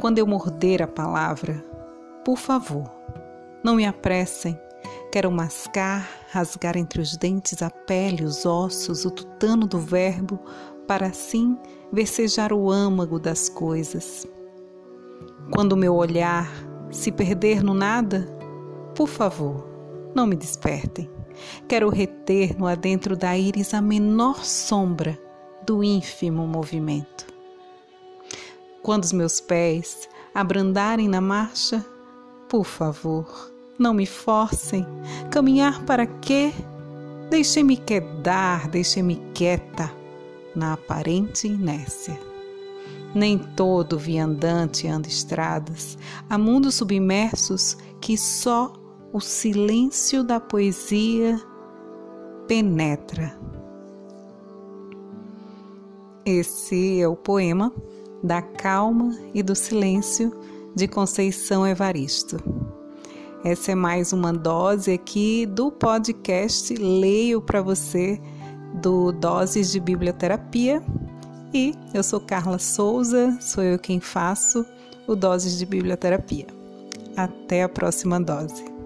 quando eu morder a palavra, por favor, não me apressem. Quero mascar, rasgar entre os dentes a pele, os ossos, o tutano do verbo, para assim versejar o âmago das coisas. Quando meu olhar se perder no nada, por favor, não me despertem. Quero reter no adentro da íris a menor sombra do ínfimo movimento. Quando os meus pés abrandarem na marcha, por favor, não me forcem. Caminhar para quê? Deixem-me quedar, deixem-me quieta na aparente inércia. Nem todo viandante anda estradas, há mundos submersos que só o silêncio da poesia penetra. Esse é o poema da calma e do silêncio de Conceição Evaristo. Essa é mais uma dose aqui do podcast Leio para você do Doses de Biblioterapia. E eu sou Carla Souza, sou eu quem faço o Doses de Biblioterapia. Até a próxima dose.